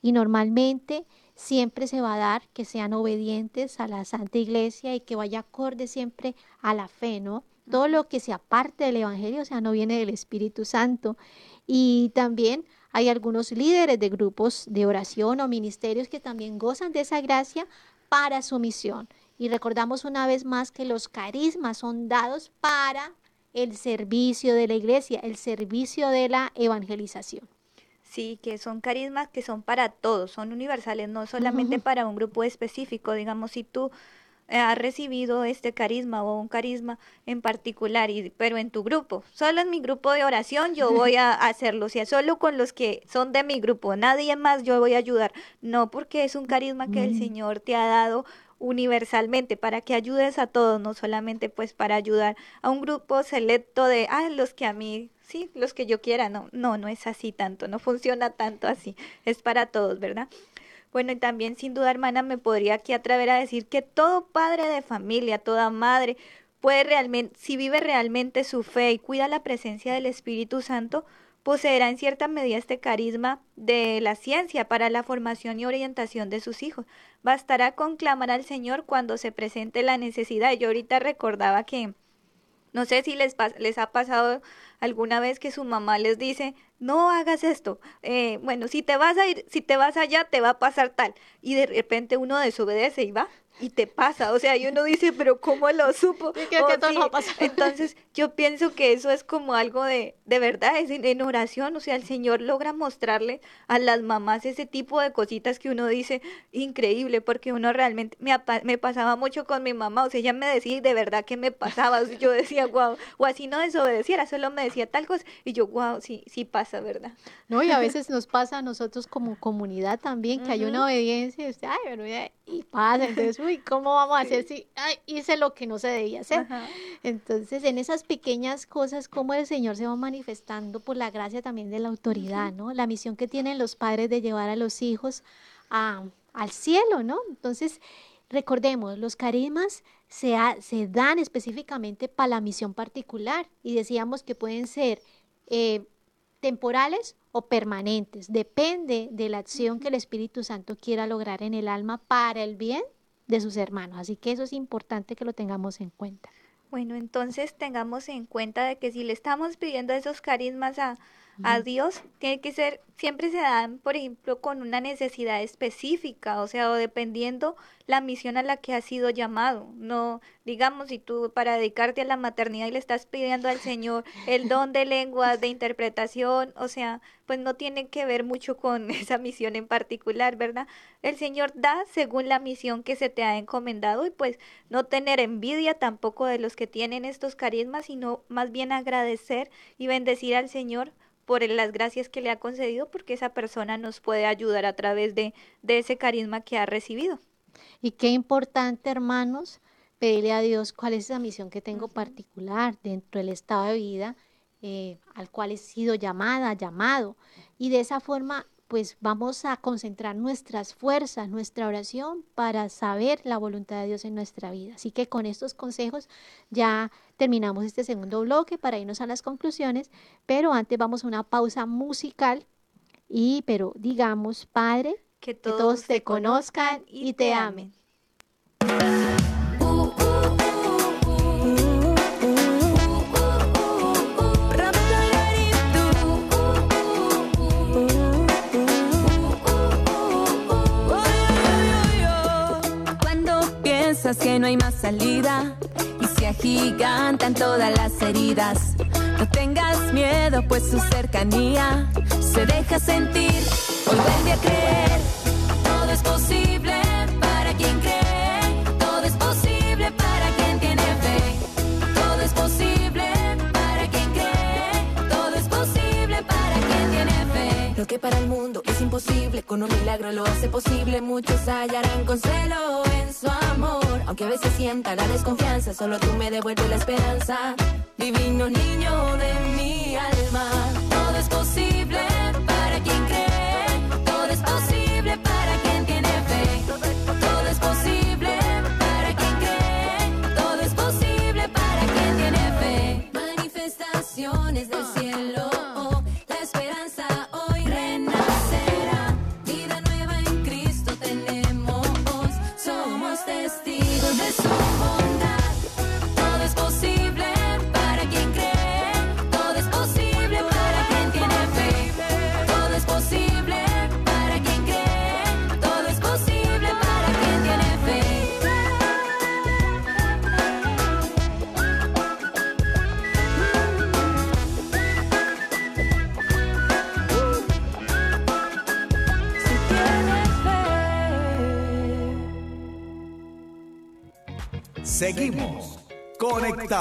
Y normalmente siempre se va a dar que sean obedientes a la Santa Iglesia y que vaya acorde siempre a la fe, ¿no? Todo lo que se aparte del Evangelio, o sea, no viene del Espíritu Santo. Y también hay algunos líderes de grupos de oración o ministerios que también gozan de esa gracia para su misión. Y recordamos una vez más que los carismas son dados para el servicio de la iglesia, el servicio de la evangelización. Sí, que son carismas que son para todos, son universales, no solamente para un grupo específico. Digamos, si tú ha recibido este carisma o un carisma en particular, y, pero en tu grupo, solo en mi grupo de oración yo voy a hacerlo, o sea, solo con los que son de mi grupo, nadie más yo voy a ayudar, no porque es un carisma que el mm. Señor te ha dado universalmente para que ayudes a todos, no solamente pues para ayudar a un grupo selecto de, ah, los que a mí, sí, los que yo quiera, no, no, no es así tanto, no funciona tanto así, es para todos, ¿verdad? Bueno, y también sin duda, hermana, me podría aquí atrever a decir que todo padre de familia, toda madre, puede realmente, si vive realmente su fe y cuida la presencia del Espíritu Santo, poseerá en cierta medida este carisma de la ciencia para la formación y orientación de sus hijos. Bastará con clamar al Señor cuando se presente la necesidad. Yo ahorita recordaba que no sé si les, les ha pasado alguna vez que su mamá les dice, no hagas esto. Eh, bueno, si te vas a ir, si te vas allá, te va a pasar tal. Y de repente uno desobedece y va y te pasa. O sea, y uno dice, pero ¿cómo lo supo? Entonces, yo pienso que eso es como algo de, de verdad, es en, oración. O sea, el Señor logra mostrarle a las mamás ese tipo de cositas que uno dice, increíble, porque uno realmente, me, me pasaba mucho con mi mamá. O sea, ella me decía de verdad que me pasaba. yo decía, wow, o así no desobedeciera, solo me decía tal cosa. Y yo, wow, sí, sí pasa, ¿verdad? No, y a veces nos pasa a nosotros como comunidad también, que hay una obediencia y usted, ay, pero y pasa. Entonces, uy, ¿cómo vamos a hacer si hice lo que no se debía hacer? Entonces, en esas pequeñas cosas, cómo el Señor se va manifestando por la gracia también de la autoridad, ¿no? La misión que tienen los padres de llevar a los hijos a, al cielo, ¿no? Entonces, recordemos, los carismas se, se dan específicamente para la misión particular y decíamos que pueden ser eh, temporales o permanentes. Depende de la acción que el Espíritu Santo quiera lograr en el alma para el bien de sus hermanos. Así que eso es importante que lo tengamos en cuenta. Bueno, entonces tengamos en cuenta de que si le estamos pidiendo esos carismas a, a Dios, tiene que ser, siempre se dan, por ejemplo, con una necesidad específica, o sea, o dependiendo la misión a la que has sido llamado. No, digamos, si tú para dedicarte a la maternidad y le estás pidiendo al Señor el don de lenguas, de interpretación, o sea, pues no tiene que ver mucho con esa misión en particular, ¿verdad? El Señor da según la misión que se te ha encomendado y pues no tener envidia tampoco de los que tienen estos carismas, sino más bien agradecer y bendecir al Señor por las gracias que le ha concedido, porque esa persona nos puede ayudar a través de, de ese carisma que ha recibido. Y qué importante, hermanos, pedirle a Dios cuál es esa misión que tengo particular dentro del estado de vida eh, al cual he sido llamada, llamado. Y de esa forma, pues vamos a concentrar nuestras fuerzas, nuestra oración para saber la voluntad de Dios en nuestra vida. Así que con estos consejos ya terminamos este segundo bloque para irnos a las conclusiones, pero antes vamos a una pausa musical y pero digamos, Padre, que todos, te conozcan y te amen. Que no hay más salida. Y se agigantan todas las heridas, no tengas miedo, pues su cercanía se deja sentir. Hoy vuelve a creer, todo es posible Que para el mundo es imposible, con un milagro lo hace posible, muchos hallarán consuelo en su amor, aunque a veces sienta la desconfianza, solo tú me devuelves la esperanza, divino niño de mi alma, todo es posible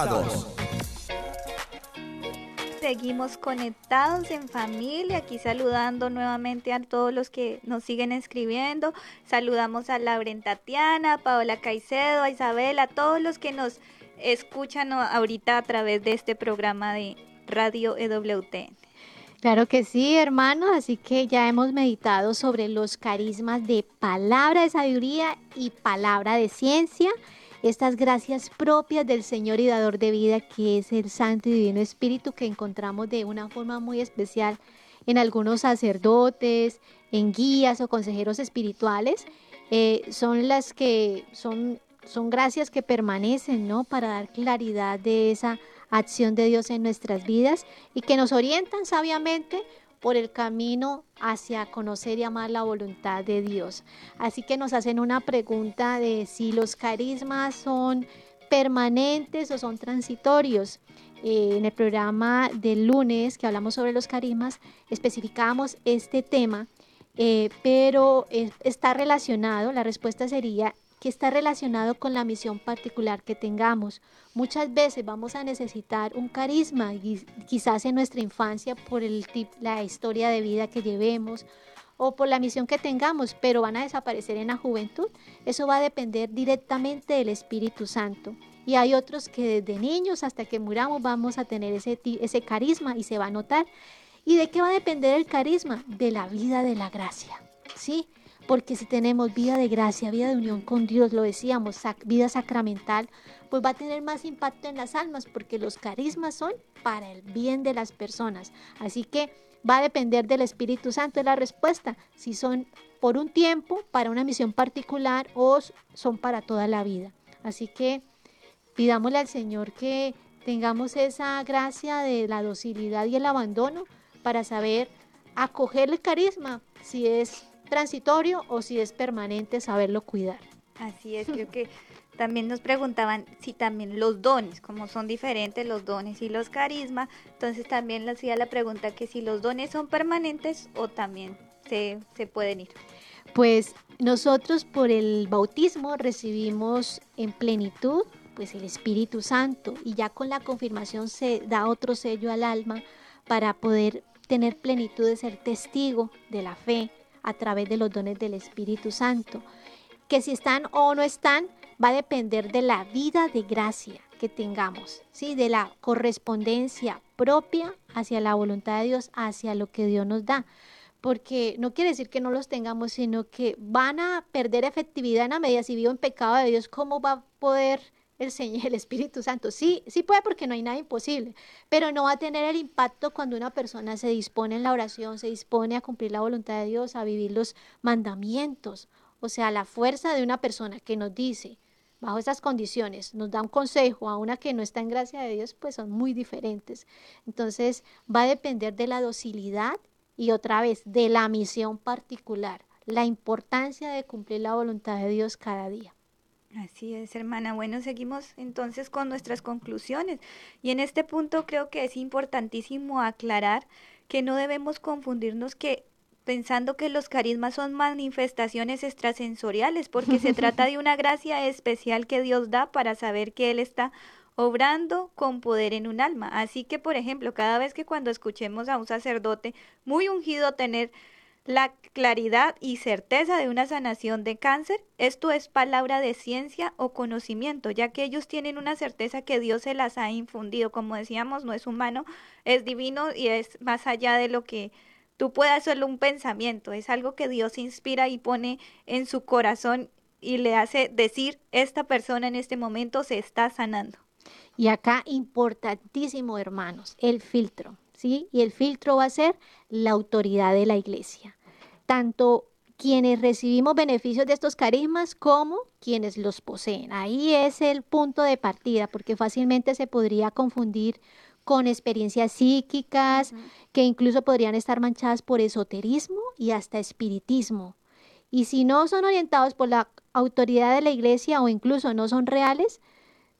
conectados. Seguimos conectados en familia, aquí saludando nuevamente a todos los que nos siguen escribiendo. Saludamos a Lauren Tatiana, a Paola Caicedo, a Isabel, a todos los que nos escuchan ahorita a través de este programa de Radio E EWT. Claro que sí, hermanos, así que ya hemos meditado sobre los carismas de palabra de sabiduría y palabra de ciencia estas gracias propias del Señor y dador de vida, que es el Santo y Divino Espíritu, que encontramos de una forma muy especial en algunos sacerdotes, en guías o consejeros espirituales, eh, son las que son, son gracias que permanecen, ¿no? Para dar claridad de esa acción de Dios en nuestras vidas y que nos orientan sabiamente por el camino hacia conocer y amar la voluntad de Dios. Así que nos hacen una pregunta de si los carismas son permanentes o son transitorios. Eh, en el programa del lunes que hablamos sobre los carismas, especificamos este tema, eh, pero está relacionado, la respuesta sería que está relacionado con la misión particular que tengamos. Muchas veces vamos a necesitar un carisma, quizás en nuestra infancia por el la historia de vida que llevemos o por la misión que tengamos, pero van a desaparecer en la juventud. Eso va a depender directamente del Espíritu Santo. Y hay otros que desde niños hasta que muramos vamos a tener ese, ese carisma y se va a notar. ¿Y de qué va a depender el carisma? De la vida de la gracia. ¿Sí? Porque si tenemos vida de gracia, vida de unión con Dios, lo decíamos, vida sacramental, pues va a tener más impacto en las almas, porque los carismas son para el bien de las personas. Así que va a depender del Espíritu Santo de la respuesta, si son por un tiempo, para una misión particular o son para toda la vida. Así que pidámosle al Señor que tengamos esa gracia de la docilidad y el abandono para saber acoger el carisma, si es transitorio o si es permanente, saberlo cuidar. Así es, creo que también nos preguntaban si también los dones, como son diferentes los dones y los carismas, entonces también le hacía la pregunta que si los dones son permanentes o también se, se pueden ir. Pues nosotros por el bautismo recibimos en plenitud pues el Espíritu Santo y ya con la confirmación se da otro sello al alma para poder tener plenitud de ser testigo de la fe a través de los dones del Espíritu Santo. Que si están o no están, va a depender de la vida de gracia que tengamos, ¿sí? de la correspondencia propia hacia la voluntad de Dios, hacia lo que Dios nos da. Porque no quiere decir que no los tengamos, sino que van a perder efectividad en la medida si vivo en pecado de Dios, ¿cómo va a poder el Señor, el Espíritu Santo. Sí, sí puede porque no hay nada imposible, pero no va a tener el impacto cuando una persona se dispone en la oración, se dispone a cumplir la voluntad de Dios, a vivir los mandamientos. O sea, la fuerza de una persona que nos dice, bajo estas condiciones, nos da un consejo a una que no está en gracia de Dios, pues son muy diferentes. Entonces, va a depender de la docilidad y otra vez de la misión particular, la importancia de cumplir la voluntad de Dios cada día. Así es, hermana. Bueno, seguimos entonces con nuestras conclusiones. Y en este punto creo que es importantísimo aclarar que no debemos confundirnos que pensando que los carismas son manifestaciones extrasensoriales, porque se trata de una gracia especial que Dios da para saber que Él está obrando con poder en un alma. Así que, por ejemplo, cada vez que cuando escuchemos a un sacerdote muy ungido tener la claridad y certeza de una sanación de cáncer, esto es palabra de ciencia o conocimiento, ya que ellos tienen una certeza que Dios se las ha infundido. Como decíamos, no es humano, es divino y es más allá de lo que tú puedas solo un pensamiento, es algo que Dios inspira y pone en su corazón y le hace decir, esta persona en este momento se está sanando. Y acá importantísimo, hermanos, el filtro. ¿Sí? Y el filtro va a ser la autoridad de la iglesia. Tanto quienes recibimos beneficios de estos carismas como quienes los poseen. Ahí es el punto de partida, porque fácilmente se podría confundir con experiencias psíquicas que incluso podrían estar manchadas por esoterismo y hasta espiritismo. Y si no son orientados por la autoridad de la iglesia o incluso no son reales,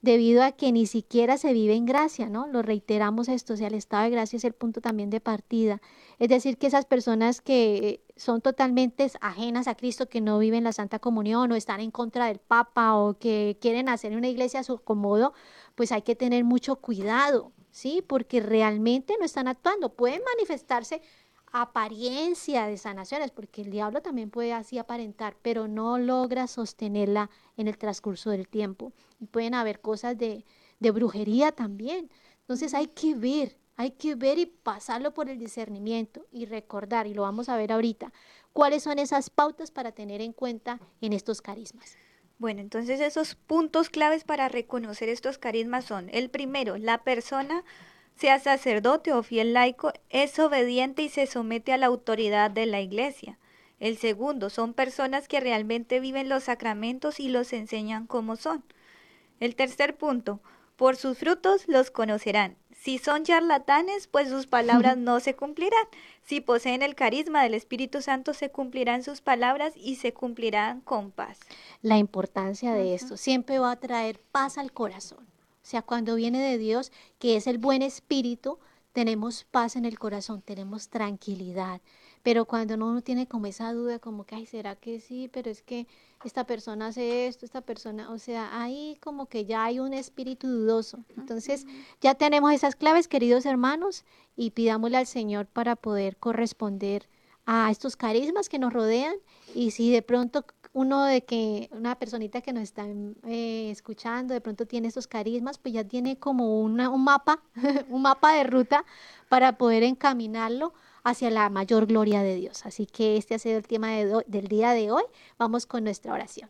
debido a que ni siquiera se vive en gracia, ¿no? Lo reiteramos esto, o sea, el estado de gracia es el punto también de partida. Es decir, que esas personas que son totalmente ajenas a Cristo, que no viven la Santa Comunión o están en contra del Papa o que quieren hacer una iglesia a su acomodo, pues hay que tener mucho cuidado, ¿sí? Porque realmente no están actuando. Pueden manifestarse apariencia de sanaciones, porque el diablo también puede así aparentar, pero no logra sostenerla en el transcurso del tiempo. Y pueden haber cosas de, de brujería también. Entonces hay que ver, hay que ver y pasarlo por el discernimiento y recordar, y lo vamos a ver ahorita, cuáles son esas pautas para tener en cuenta en estos carismas. Bueno, entonces esos puntos claves para reconocer estos carismas son, el primero, la persona, sea sacerdote o fiel laico, es obediente y se somete a la autoridad de la iglesia. El segundo, son personas que realmente viven los sacramentos y los enseñan como son. El tercer punto, por sus frutos los conocerán. Si son charlatanes, pues sus palabras no se cumplirán. Si poseen el carisma del Espíritu Santo, se cumplirán sus palabras y se cumplirán con paz. La importancia de esto siempre va a traer paz al corazón. O sea, cuando viene de Dios, que es el buen espíritu, tenemos paz en el corazón, tenemos tranquilidad. Pero cuando uno tiene como esa duda, como que, ay, ¿será que sí? Pero es que esta persona hace esto, esta persona, o sea, ahí como que ya hay un espíritu dudoso. Entonces, ya tenemos esas claves, queridos hermanos, y pidámosle al Señor para poder corresponder a estos carismas que nos rodean. Y si de pronto uno de que, una personita que nos está eh, escuchando, de pronto tiene estos carismas, pues ya tiene como una, un mapa, un mapa de ruta para poder encaminarlo hacia la mayor gloria de Dios. Así que este ha sido el tema del día de hoy. Vamos con nuestra oración.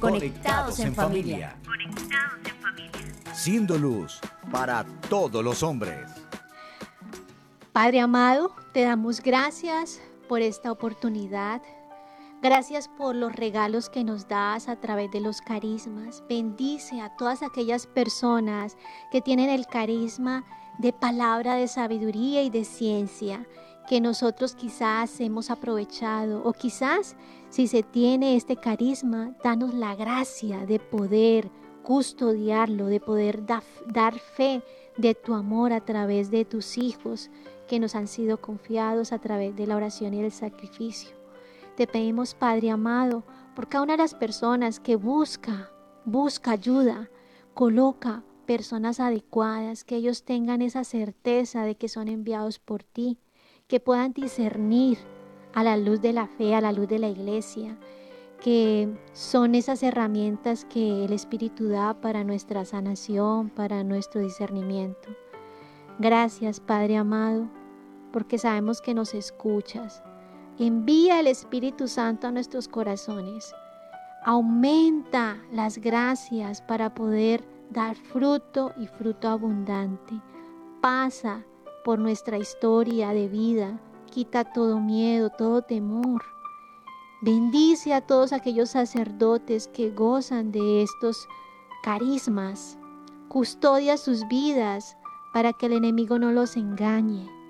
Conectados en familia. Conectados en familia. Siendo luz para todos los hombres. Padre amado, te damos gracias por esta oportunidad. Gracias por los regalos que nos das a través de los carismas. Bendice a todas aquellas personas que tienen el carisma de palabra de sabiduría y de ciencia que nosotros quizás hemos aprovechado o quizás si se tiene este carisma, danos la gracia de poder custodiarlo, de poder dar fe de tu amor a través de tus hijos que nos han sido confiados a través de la oración y el sacrificio. Te pedimos, Padre amado, por cada una de las personas que busca, busca ayuda, coloca personas adecuadas, que ellos tengan esa certeza de que son enviados por ti, que puedan discernir a la luz de la fe, a la luz de la iglesia, que son esas herramientas que el Espíritu da para nuestra sanación, para nuestro discernimiento. Gracias, Padre amado, porque sabemos que nos escuchas. Envía el Espíritu Santo a nuestros corazones. Aumenta las gracias para poder dar fruto y fruto abundante. Pasa por nuestra historia de vida, quita todo miedo, todo temor. Bendice a todos aquellos sacerdotes que gozan de estos carismas. Custodia sus vidas para que el enemigo no los engañe.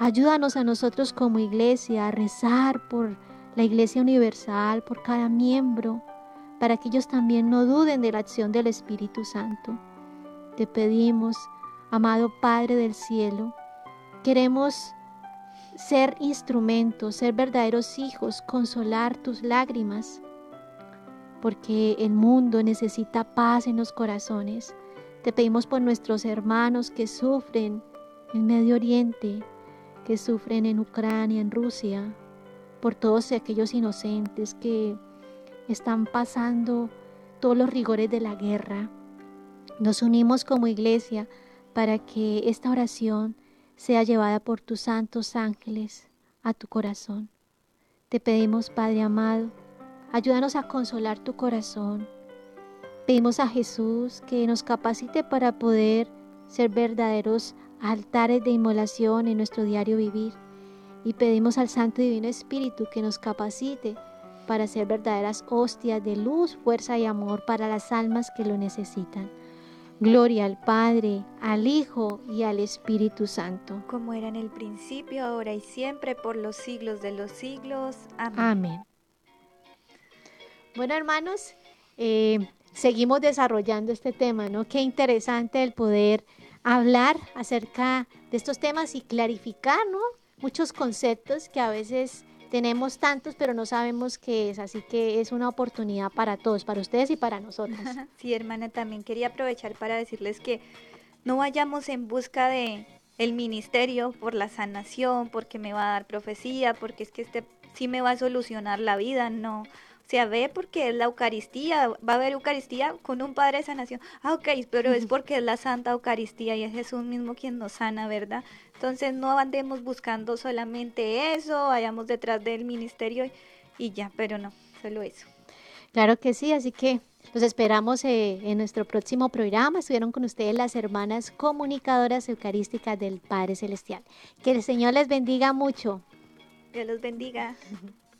Ayúdanos a nosotros como iglesia a rezar por la iglesia universal, por cada miembro, para que ellos también no duden de la acción del Espíritu Santo. Te pedimos, amado Padre del cielo, queremos ser instrumentos, ser verdaderos hijos, consolar tus lágrimas, porque el mundo necesita paz en los corazones. Te pedimos por nuestros hermanos que sufren en Medio Oriente, que sufren en Ucrania, en Rusia, por todos aquellos inocentes que están pasando todos los rigores de la guerra. Nos unimos como iglesia para que esta oración sea llevada por tus santos ángeles a tu corazón. Te pedimos, Padre amado, ayúdanos a consolar tu corazón. Pedimos a Jesús que nos capacite para poder ser verdaderos altares de inmolación en nuestro diario vivir. Y pedimos al Santo Divino Espíritu que nos capacite para ser verdaderas hostias de luz, fuerza y amor para las almas que lo necesitan. Gloria al Padre, al Hijo y al Espíritu Santo. Como era en el principio, ahora y siempre, por los siglos de los siglos. Amén. Amén. Bueno, hermanos, eh, seguimos desarrollando este tema, ¿no? Qué interesante el poder hablar acerca de estos temas y clarificar, ¿no? Muchos conceptos que a veces tenemos tantos, pero no sabemos qué es, así que es una oportunidad para todos, para ustedes y para nosotros. Sí, hermana, también quería aprovechar para decirles que no vayamos en busca de el ministerio por la sanación, porque me va a dar profecía, porque es que este sí me va a solucionar la vida, no. O sea, ve porque es la Eucaristía, va a haber Eucaristía con un Padre de sanación. Ah, ok, pero es porque es la Santa Eucaristía y es Jesús mismo quien nos sana, ¿verdad? Entonces no andemos buscando solamente eso, vayamos detrás del ministerio y, ya, pero no, solo eso. Claro que sí, así que los esperamos eh, en nuestro próximo programa. Estuvieron con ustedes las hermanas comunicadoras eucarísticas del Padre Celestial. Que el Señor les bendiga mucho. Dios los bendiga.